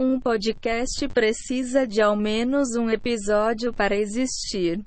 Um podcast precisa de ao menos um episódio para existir.